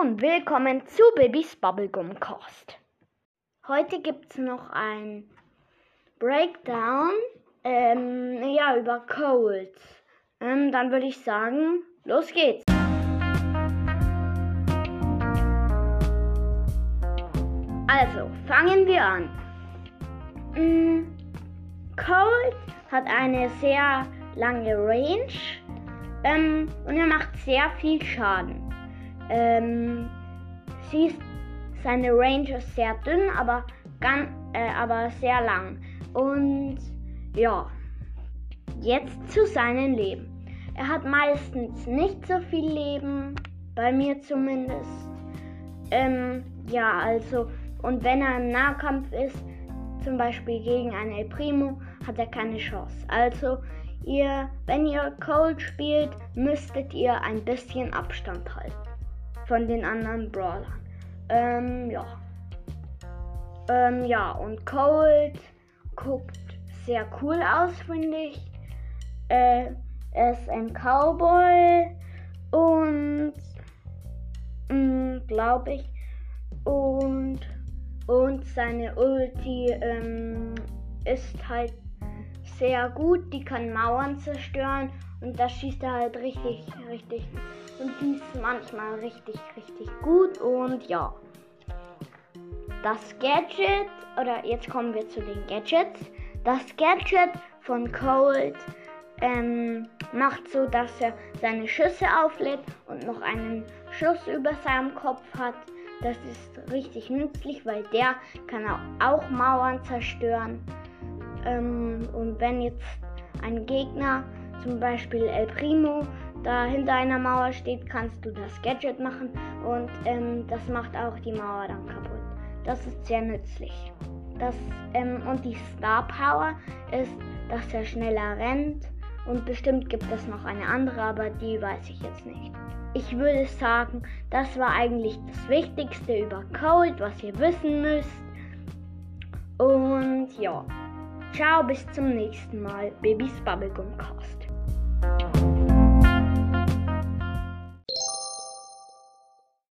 und willkommen zu Babys Bubblegum Cast. Heute gibt es noch ein Breakdown ähm, ja, über Colds. Ähm, dann würde ich sagen, los geht's. Also, fangen wir an. Mm, Cold hat eine sehr lange Range ähm, und er macht sehr viel Schaden. Ähm, sie ist, seine Range ist sehr dünn, aber, ganz, äh, aber sehr lang. Und ja, jetzt zu seinem Leben. Er hat meistens nicht so viel Leben, bei mir zumindest. Ähm, ja, also, und wenn er im Nahkampf ist, zum Beispiel gegen einen El Primo, hat er keine Chance. Also, ihr, wenn ihr Cold spielt, müsstet ihr ein bisschen Abstand halten von den anderen Brawlern. Ähm, ja. Ähm, ja, und Cold guckt sehr cool aus, finde ich. Äh, er ist ein Cowboy und mm, glaube ich. Und, und seine Ulti ähm, ist halt sehr gut. Die kann Mauern zerstören und das schießt er halt richtig, richtig und ist manchmal richtig, richtig gut. Und ja, das Gadget, oder jetzt kommen wir zu den Gadgets. Das Gadget von Cold ähm, macht so, dass er seine Schüsse auflädt und noch einen Schuss über seinem Kopf hat. Das ist richtig nützlich, weil der kann auch Mauern zerstören. Ähm, und wenn jetzt ein Gegner, zum Beispiel El Primo, da hinter einer Mauer steht, kannst du das Gadget machen und ähm, das macht auch die Mauer dann kaputt. Das ist sehr nützlich. Das, ähm, und die Star Power ist, dass er schneller rennt und bestimmt gibt es noch eine andere, aber die weiß ich jetzt nicht. Ich würde sagen, das war eigentlich das Wichtigste über Code, was ihr wissen müsst. Und ja, ciao, bis zum nächsten Mal. Babys Bubblegum Cast.